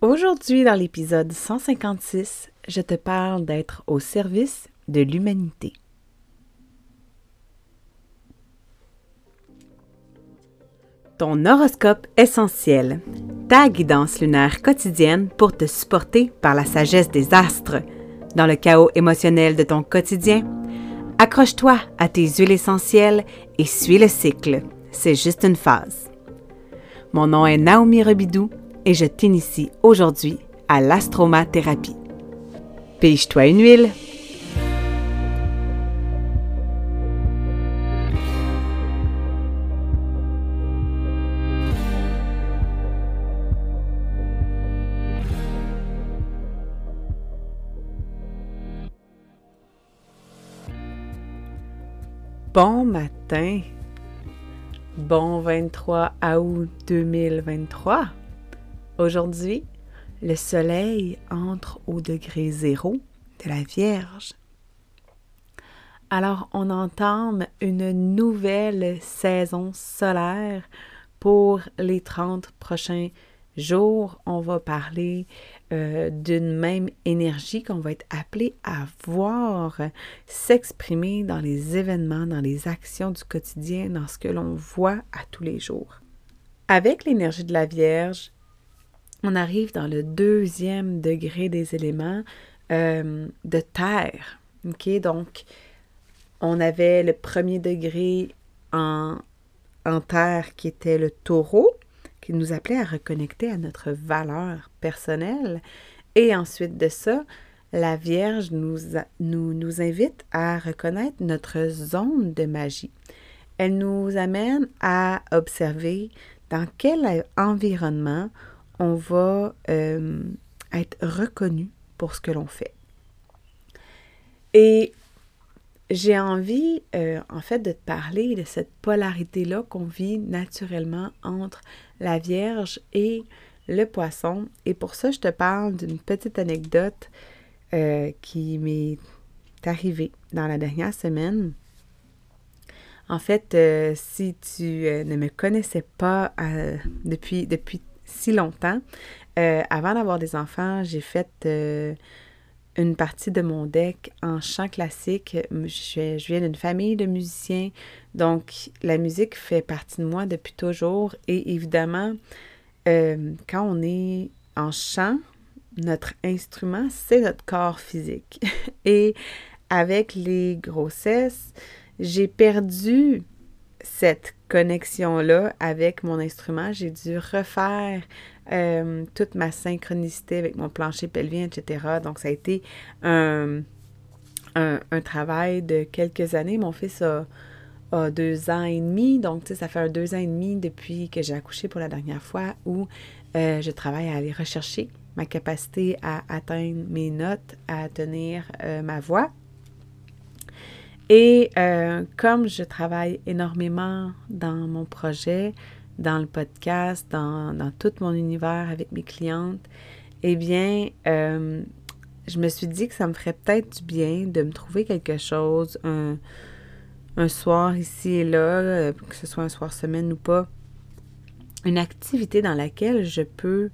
Aujourd'hui, dans l'épisode 156, je te parle d'être au service de l'humanité. Ton horoscope essentiel, ta guidance lunaire quotidienne pour te supporter par la sagesse des astres. Dans le chaos émotionnel de ton quotidien, accroche-toi à tes huiles essentielles et suis le cycle. C'est juste une phase. Mon nom est Naomi Rebidou et je t'initie aujourd'hui à l'astromathérapie. Pige-toi une huile. Bon matin. Bon 23 août 2023. Aujourd'hui, le soleil entre au degré zéro de la Vierge. Alors, on entame une nouvelle saison solaire pour les 30 prochains jours. On va parler euh, d'une même énergie qu'on va être appelé à voir s'exprimer dans les événements, dans les actions du quotidien, dans ce que l'on voit à tous les jours. Avec l'énergie de la Vierge, on arrive dans le deuxième degré des éléments euh, de terre. OK? Donc, on avait le premier degré en, en terre qui était le taureau, qui nous appelait à reconnecter à notre valeur personnelle. Et ensuite de ça, la Vierge nous, nous, nous invite à reconnaître notre zone de magie. Elle nous amène à observer dans quel environnement on va euh, être reconnu pour ce que l'on fait. Et j'ai envie, euh, en fait, de te parler de cette polarité-là qu'on vit naturellement entre la Vierge et le poisson. Et pour ça, je te parle d'une petite anecdote euh, qui m'est arrivée dans la dernière semaine. En fait, si tu ne me connaissais pas depuis, depuis si longtemps. Euh, avant d'avoir des enfants, j'ai fait euh, une partie de mon deck en chant classique. Je, viens d'une famille de musiciens, donc la musique fait partie de moi depuis toujours. Et évidemment, euh, quand on est en chant, notre instrument, c'est notre corps physique. Et avec les grossesses, j'ai perdu cette connexion-là avec mon instrument, j'ai dû refaire euh, toute ma synchronicité avec mon plancher pelvien, etc. Donc, ça a été un, travail de quelques années. Mon fils a, deux ans et demi, donc ça fait deux ans et demi depuis que j'ai accouché pour la dernière fois où euh, je travaille à aller rechercher ma capacité à atteindre mes notes, à tenir euh, ma voix. Et euh, comme je travaille énormément dans mon projet, dans le podcast, dans, tout mon univers avec mes clientes, eh bien, euh, je me suis dit que ça me ferait peut-être du bien de me trouver quelque chose, un, soir ici et là, euh, que ce soit un soir semaine ou pas, une activité dans laquelle je peux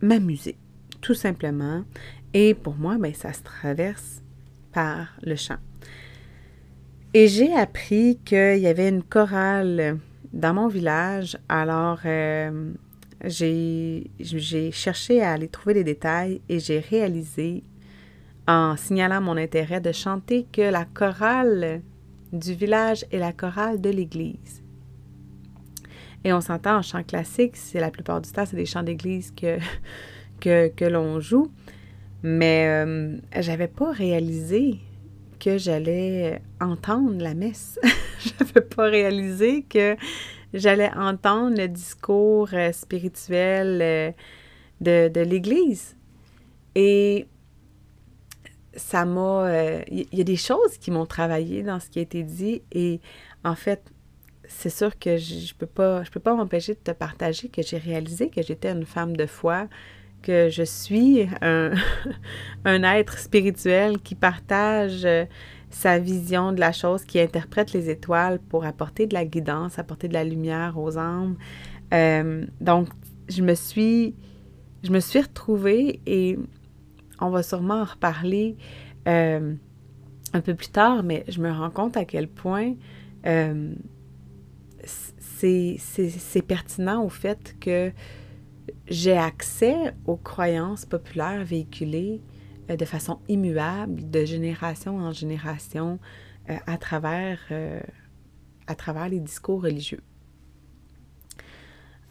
m'amuser, tout simplement. Et pour moi, ben, ça se traverse par le chant. Et j'ai appris qu'il y avait une chorale dans mon village. Alors, euh, j'ai cherché à aller trouver des détails et j'ai réalisé, en signalant mon intérêt, de chanter que la chorale du village est la chorale de l'église. Et on s'entend en chant classique, c'est la plupart du temps, c'est des chants d'église que, que, l'on joue. Mais euh, j'avais pas réalisé que j'allais entendre la messe. je n'avais pas réalisé que j'allais entendre le discours euh, spirituel euh, de, l'Église. Et ça m'a... Il euh, y, a des choses qui m'ont travaillé dans ce qui a été dit et en fait, c'est sûr que je ne je peux pas m'empêcher de te partager que j'ai réalisé que j'étais une femme de foi, que je suis un, être spirituel qui partage euh, sa vision de la chose, qui interprète les étoiles pour apporter de la guidance, apporter de la lumière aux âmes. Euh, donc, je me suis je me suis retrouvée et on va sûrement en reparler euh, un peu plus tard, mais je me rends compte à quel point euh, c'est pertinent au fait que j'ai accès aux croyances populaires véhiculées euh, de façon immuable, de génération en génération, à, travers, à travers les discours religieux.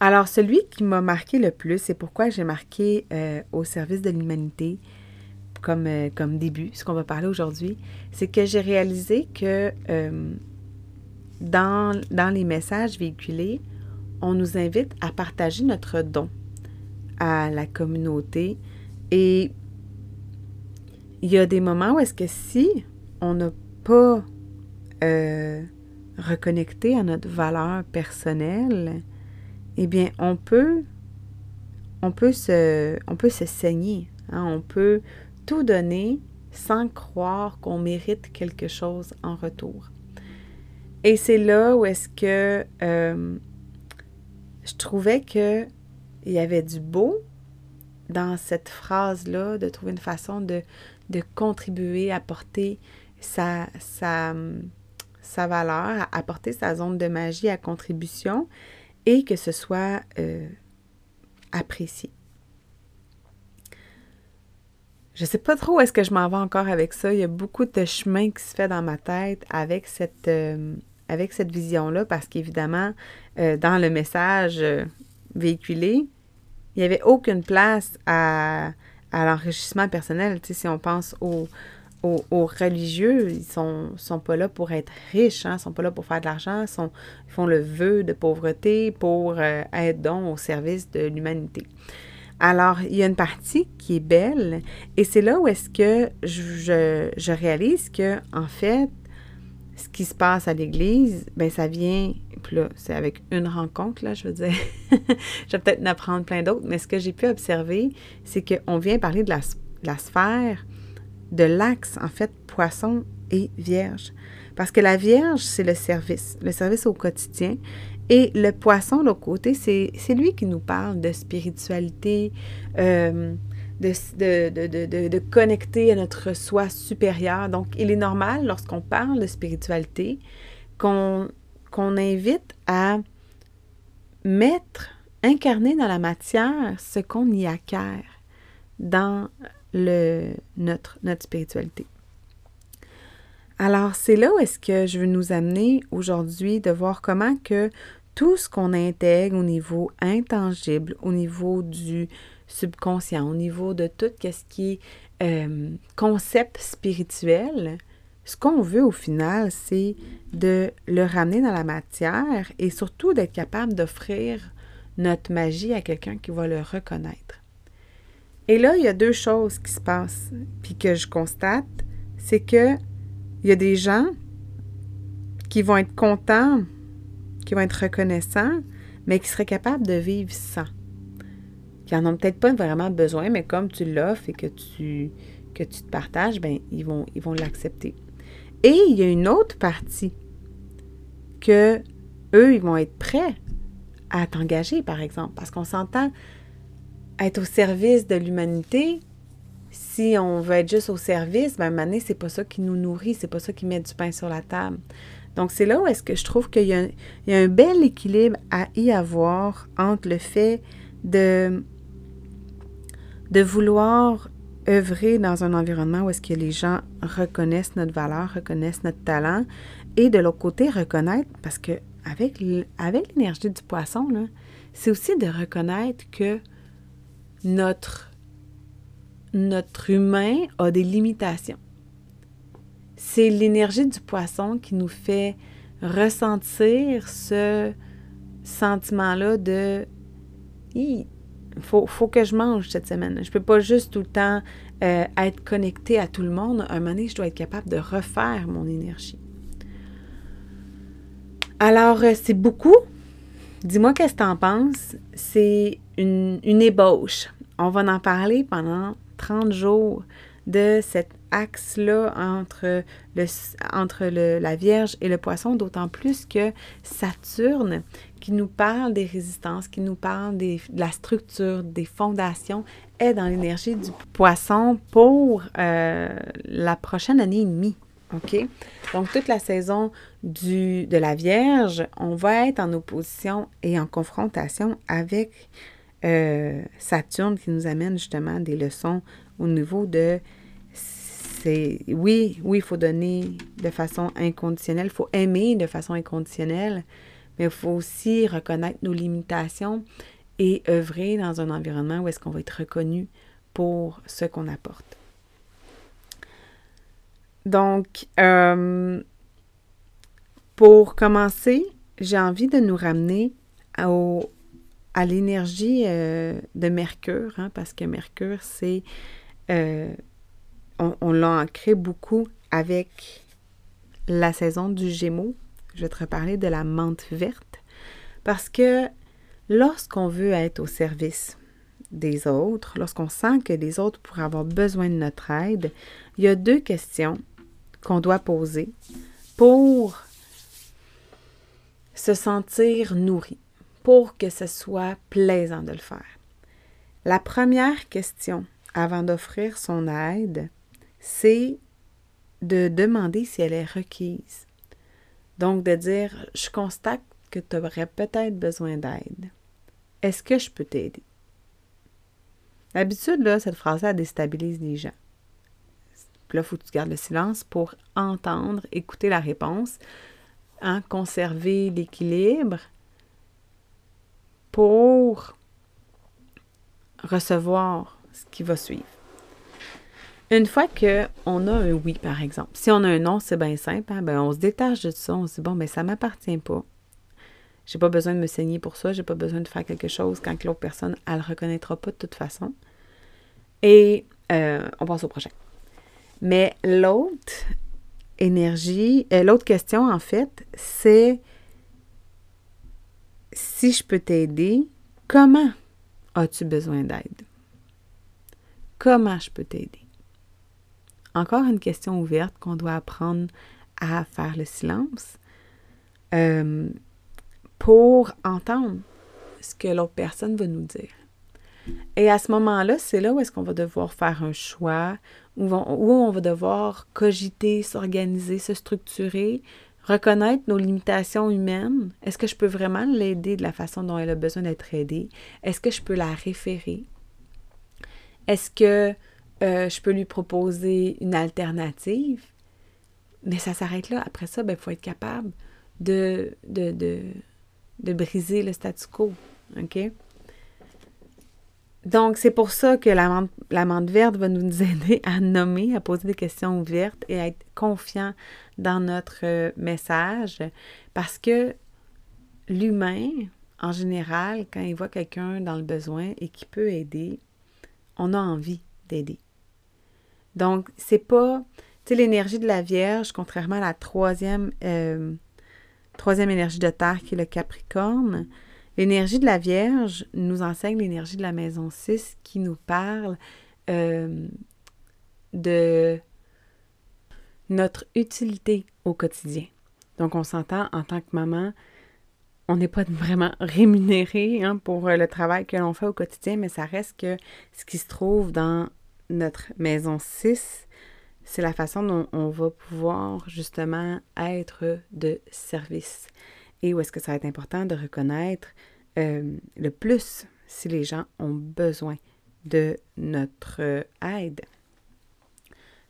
Alors, celui qui m'a marqué le plus, c'est pourquoi j'ai marqué au service de l'humanité, comme, euh, comme début, ce qu'on va parler aujourd'hui, c'est que j'ai réalisé que euh, dans, dans les messages véhiculés, on nous invite à partager notre don à la communauté. Et il y a des moments où est-ce que si on n'a pas euh, reconnecté à notre valeur personnelle, eh bien, on peut, on peut, se, on peut se saigner. Hein. on peut tout donner sans croire qu'on mérite quelque chose en retour. Et c'est là où est-ce que euh, je trouvais qu'il y avait du beau dans cette phrase-là, de trouver une façon de, contribuer, apporter sa, sa, valeur, apporter sa zone de magie à contribution et que ce soit euh, apprécié. Je sais pas trop où est-ce que je m'en vais encore avec ça. Il y a beaucoup de chemin qui se fait dans ma tête avec cette, euh, vision-là, parce qu'évidemment, euh, dans le message véhiculé, il n'y avait aucune place à, à l'enrichissement personnel. Tu sais, si on pense aux, aux, religieux, ils sont, sont pas là pour être riches, hein, ils sont pas là pour faire de l'argent, ils, ils font le vœu de pauvreté pour être don au service de l'humanité. Alors, il y a une partie qui est belle et c'est là où est-ce que je, réalise que, en fait, ce qui se passe à l'église, ben ça vient, c'est avec une rencontre, là, je veux dire, je vais peut-être en apprendre plein d'autres, mais ce que j'ai pu observer, c'est qu'on vient parler de la, sphère, de l'axe, en fait, poisson et vierge. Parce que la vierge, c'est le service, le service au quotidien. Et le poisson, de l'autre côté, c'est lui qui nous parle de spiritualité, euh, de, de, connecter à notre soi supérieur. Donc, il est normal, lorsqu'on parle de spiritualité, qu'on invite à mettre, incarner dans la matière ce qu'on y acquiert dans le, notre, notre spiritualité. Alors, c'est là où est-ce que je veux nous amener aujourd'hui de voir comment que tout ce qu'on intègre au niveau intangible, au niveau du subconscient, au niveau de tout ce qui est euh, concept spirituel, ce qu'on veut au final, c'est de le ramener dans la matière et surtout d'être capable d'offrir notre magie à quelqu'un qui va le reconnaître. Et là, il y a deux choses qui se passent, puis que je constate, c'est que il y a des gens qui vont être contents, qui vont être reconnaissants, mais qui seraient capables de vivre sans. Qui n'en ont peut-être pas vraiment besoin, mais comme tu l'offres et que tu, que tu te partages, ben, ils vont ils vont l'accepter. Et il y a une autre partie que eux, ils vont être prêts à t'engager, par exemple, parce qu'on s'entend être au service de l'humanité, si on veut être juste au service, ben, à c'est pas ça qui nous nourrit, c'est pas ça qui met du pain sur la table. Donc, c'est là où est-ce que je trouve qu'il y, a un bel équilibre à y avoir entre le fait de vouloir œuvrer dans un environnement où est-ce que les gens reconnaissent notre valeur, reconnaissent notre talent, et de l'autre côté, reconnaître, parce que avec, l'énergie du poisson, c'est aussi de reconnaître que notre notre humain a des limitations. C'est l'énergie du poisson qui nous fait ressentir ce sentiment-là de il faut, que je mange cette semaine. Je ne peux pas juste tout le temps euh, être connecté à tout le monde. un moment je dois être capable de refaire mon énergie. Alors, euh, c'est beaucoup. Dis-moi qu'est-ce que tu en penses. C'est une, une ébauche. On va en parler pendant 30 jours de cette axe-là entre, le, entre le, la Vierge et le Poisson, d'autant plus que Saturne, qui nous parle des résistances, qui nous parle des, de la structure, des fondations, est dans l'énergie du Poisson pour euh, la prochaine année et demie. OK? Donc, toute la saison du, de la Vierge, on va être en opposition et en confrontation avec euh, Saturne qui nous amène justement des leçons au niveau de oui, oui, il faut donner de façon inconditionnelle, il faut aimer de façon inconditionnelle, mais il faut aussi reconnaître nos limitations et œuvrer dans un environnement où est-ce qu'on va être reconnu pour ce qu'on apporte. Donc, euh, pour commencer, j'ai envie de nous ramener à l'énergie euh, de Mercure, hein, parce que Mercure, c'est... Euh, on, l'a ancré beaucoup avec la saison du Gémeaux. Je vais te reparler de la menthe verte. Parce que lorsqu'on veut être au service des autres, lorsqu'on sent que les autres pourraient avoir besoin de notre aide, il y a deux questions qu'on doit poser pour se sentir nourri pour que ce soit plaisant de le faire. La première question avant d'offrir son aide, c'est de demander si elle est requise. Donc de dire, je constate que tu aurais peut-être besoin d'aide. Est-ce que je peux t'aider? D'habitude, là, cette phrase-là déstabilise les gens. Là, il faut que tu gardes le silence pour entendre, écouter la réponse, hein, conserver l'équilibre pour recevoir ce qui va suivre. Une fois qu'on a un oui, par exemple, si on a un non, c'est bien simple, hein, ben on se détache de ça, on se dit, bon, mais ben, ça ne m'appartient pas. J'ai pas besoin de me saigner pour ça, j'ai pas besoin de faire quelque chose quand l'autre personne, elle ne reconnaîtra pas de toute façon. Et euh, on passe au prochain. Mais l'autre énergie, euh, l'autre question, en fait, c'est si je peux t'aider, comment as-tu besoin d'aide? Comment je peux t'aider? Encore une question ouverte qu'on doit apprendre à faire le silence euh, pour entendre ce que l'autre personne va nous dire. Et à ce moment-là, c'est là où est-ce qu'on va devoir faire un choix, où on va devoir cogiter, s'organiser, se structurer, reconnaître nos limitations humaines. Est-ce que je peux vraiment l'aider de la façon dont elle a besoin d'être aidée? Est-ce que je peux la référer? Est-ce que euh, je peux lui proposer une alternative? Mais ça s'arrête là. Après ça, il ben, faut être capable de, de, de, de briser le statu quo. Donc, c'est pour ça que la menthe, verte va nous aider à nommer, à poser des questions ouvertes et à être confiant dans notre euh, message parce que l'humain, en général, quand il voit quelqu'un dans le besoin et qui peut aider, on a envie d'aider. Donc, c'est pas, l'énergie de la Vierge, contrairement à la troisième, euh, troisième énergie de Terre qui est le Capricorne, L'énergie de la Vierge nous enseigne l'énergie de la maison 6 qui nous parle euh, de notre utilité au quotidien. Donc, on s'entend en tant que maman, on n'est pas vraiment rémunéré hein, pour le travail que l'on fait au quotidien, mais ça reste que ce qui se trouve dans notre maison 6, c'est la façon dont on va pouvoir justement être de service et où est-ce que ça va être important de reconnaître euh, le plus si les gens ont besoin de notre euh, aide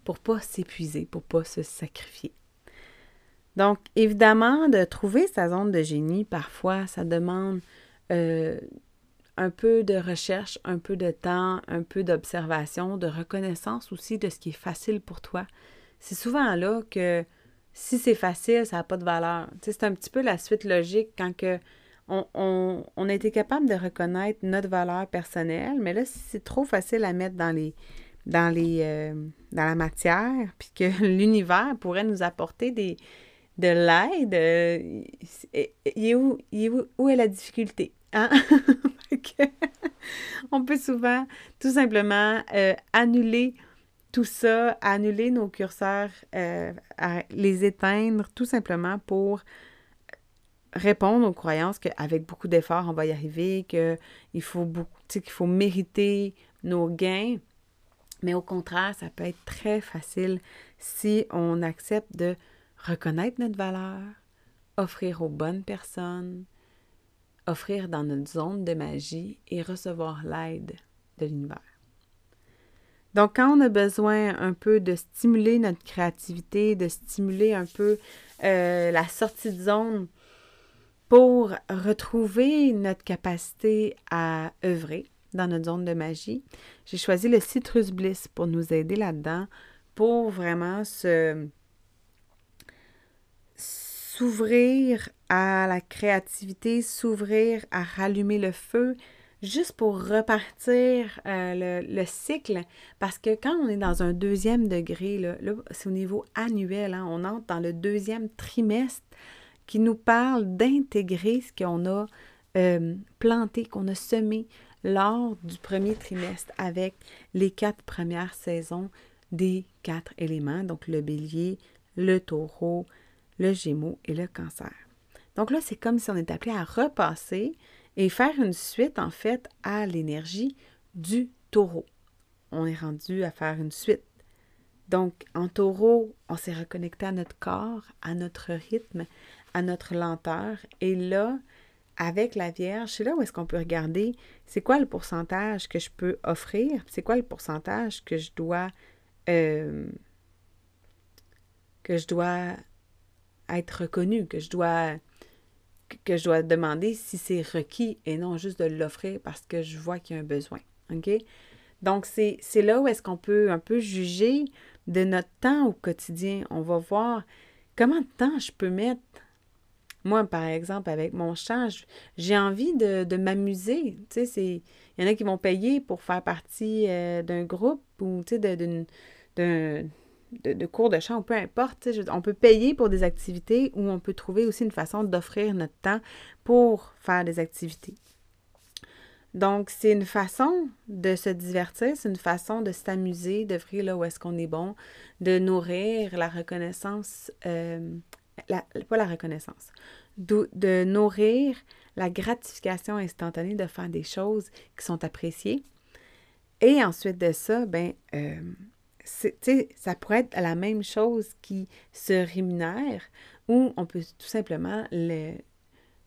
pour pas s'épuiser, pour pas se sacrifier. Donc, évidemment, de trouver sa zone de génie, parfois, ça demande euh, un peu de recherche, un peu de temps, un peu d'observation, de reconnaissance aussi de ce qui est facile pour toi. C'est souvent là que si c'est facile, ça n'a pas de valeur. c'est un petit peu la suite logique quand que on, a été capable de reconnaître notre valeur personnelle, mais là, si c'est trop facile à mettre dans les dans les euh, dans la matière, puis que l'univers pourrait nous apporter des de l'aide, euh, où, où, est la difficulté? Hein? on peut souvent tout simplement euh, annuler tout ça, annuler nos curseurs, euh, les éteindre tout simplement pour répondre aux croyances qu'avec beaucoup d'efforts, on va y arriver, qu'il faut, qu'il faut mériter nos gains. Mais au contraire, ça peut être très facile si on accepte de reconnaître notre valeur, offrir aux bonnes personnes, offrir dans notre zone de magie et recevoir l'aide de l'univers. Donc, quand on a besoin un peu de stimuler notre créativité, de stimuler un peu euh, la sortie de zone pour retrouver notre capacité à œuvrer dans notre zone de magie, j'ai choisi le Citrus Bliss pour nous aider là-dedans, pour vraiment se s'ouvrir à la créativité, s'ouvrir à rallumer le feu, juste pour repartir euh, le, cycle. Parce que quand on est dans un deuxième degré, là, c'est au niveau annuel, hein, on entre dans le deuxième trimestre qui nous parle d'intégrer ce qu'on a euh, planté, qu'on a semé lors du premier trimestre avec les quatre premières saisons des quatre éléments, donc le bélier, le taureau, le gémeaux et le cancer. Donc là, c'est comme si on était appelé à repasser et faire une suite, en fait, à l'énergie du taureau. On est rendu à faire une suite. Donc, en taureau, on s'est reconnecté à notre corps, à notre rythme, à notre lenteur. Et là, avec la Vierge, c'est là où est-ce qu'on peut regarder c'est quoi le pourcentage que je peux offrir, c'est quoi le pourcentage que je dois euh, que je dois être reconnu, que je dois que je dois demander si c'est requis et non juste de l'offrir parce que je vois qu'il y a un besoin. OK? Donc, c'est là où est-ce qu'on peut un peu juger de notre temps au quotidien. On va voir comment de temps je peux mettre. Moi, par exemple, avec mon chant, j'ai envie de, de m'amuser. Tu sais, il y en a qui vont payer pour faire partie euh, d'un groupe ou, tu d'une de, cours de chant, peu importe. On peut payer pour des activités ou on peut trouver aussi une façon d'offrir notre temps pour faire des activités. Donc, c'est une façon de se divertir, c'est une façon de s'amuser, d'offrir là où est-ce qu'on est bon, de nourrir la reconnaissance, euh, pas la reconnaissance, de, de, nourrir la gratification instantanée de faire des choses qui sont appréciées. Et ensuite de ça, ben, euh, ça pourrait être la même chose qui se rémunère ou on peut tout simplement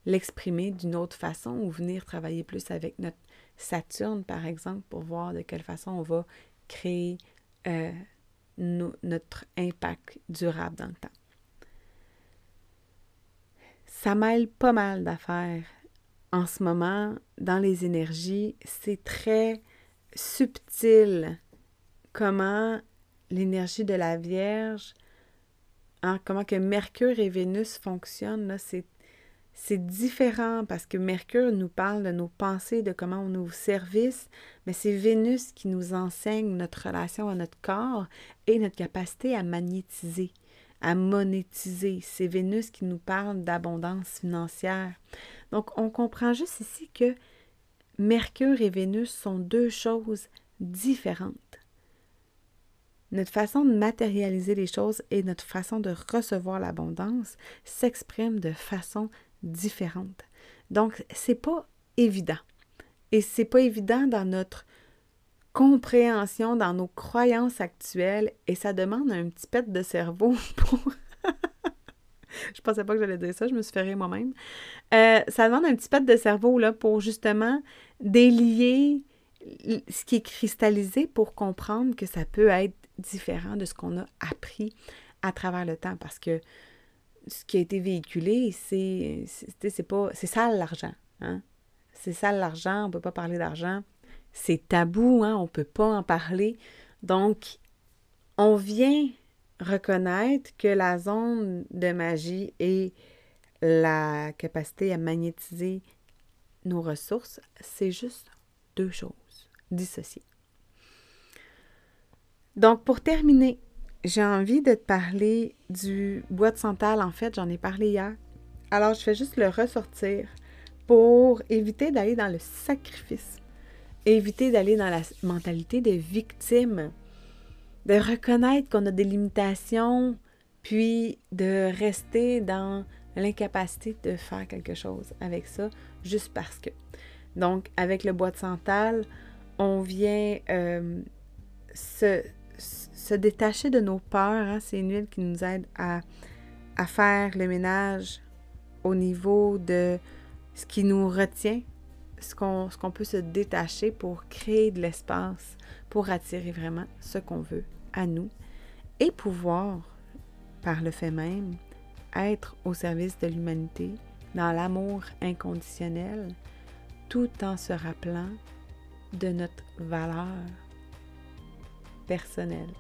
l'exprimer d'une autre façon ou venir travailler plus avec notre Saturne, par exemple, pour voir de quelle façon on va créer euh, notre impact durable dans le temps. Ça mêle pas mal d'affaires en ce moment dans les énergies. C'est très subtil comment l'énergie de la Vierge, hein, comment que Mercure et Vénus fonctionnent, c'est, c'est différent parce que Mercure nous parle de nos pensées, de comment on nous service, mais c'est Vénus qui nous enseigne notre relation à notre corps et notre capacité à magnétiser, à monétiser. C'est Vénus qui nous parle d'abondance financière. Donc, on comprend juste ici que Mercure et Vénus sont deux choses différentes. Notre façon de matérialiser les choses et notre façon de recevoir l'abondance s'expriment de façon différente. Donc, c'est pas évident. Et c'est pas évident dans notre compréhension, dans nos croyances actuelles, et ça demande un petit pet de cerveau pour. je pensais pas que j'allais dire ça, je me suis fait moi-même. Euh, ça demande un petit pet de cerveau là, pour justement délier ce qui est cristallisé pour comprendre que ça peut être différent de ce qu'on a appris à travers le temps parce que ce qui a été véhiculé, c'est pas c'est l'argent, hein? C'est sale l'argent, on peut pas parler d'argent. C'est tabou, hein? On peut pas en parler. Donc on vient reconnaître que la zone de magie et la capacité à magnétiser nos ressources, c'est juste deux choses dissociées. Donc, pour terminer, j'ai envie de te parler du bois de santal. En fait, j'en ai parlé hier. Alors, je fais juste le ressortir pour éviter d'aller dans le sacrifice, éviter d'aller dans la mentalité de victime de reconnaître qu'on a des limitations, puis de rester dans l'incapacité de faire quelque chose avec ça, juste parce que. Donc, avec le bois de santal, on vient euh, se, se, détacher de nos peurs. Hein. C'est une huile qui nous aide à, faire le ménage au niveau de ce qui nous retient, ce qu'on peut se détacher pour créer de l'espace, pour attirer vraiment ce qu'on veut à nous et pouvoir, par le fait même, être au service de l'humanité dans l'amour inconditionnel, tout en se rappelant de notre valeur personnelle.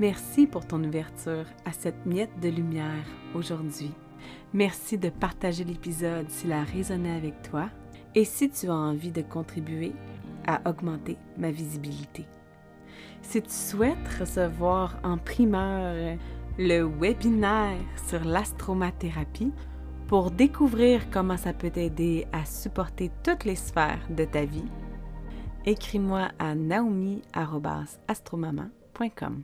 Merci pour ton ouverture à cette miette de lumière aujourd'hui. Merci de partager l'épisode s'il a résonné avec toi et si tu as envie de contribuer à augmenter ma visibilité. Si tu souhaites recevoir en primeur le webinaire sur l'astromathérapie pour découvrir comment ça peut t'aider à supporter toutes les sphères de ta vie, écris-moi à naomi.astromaman.com.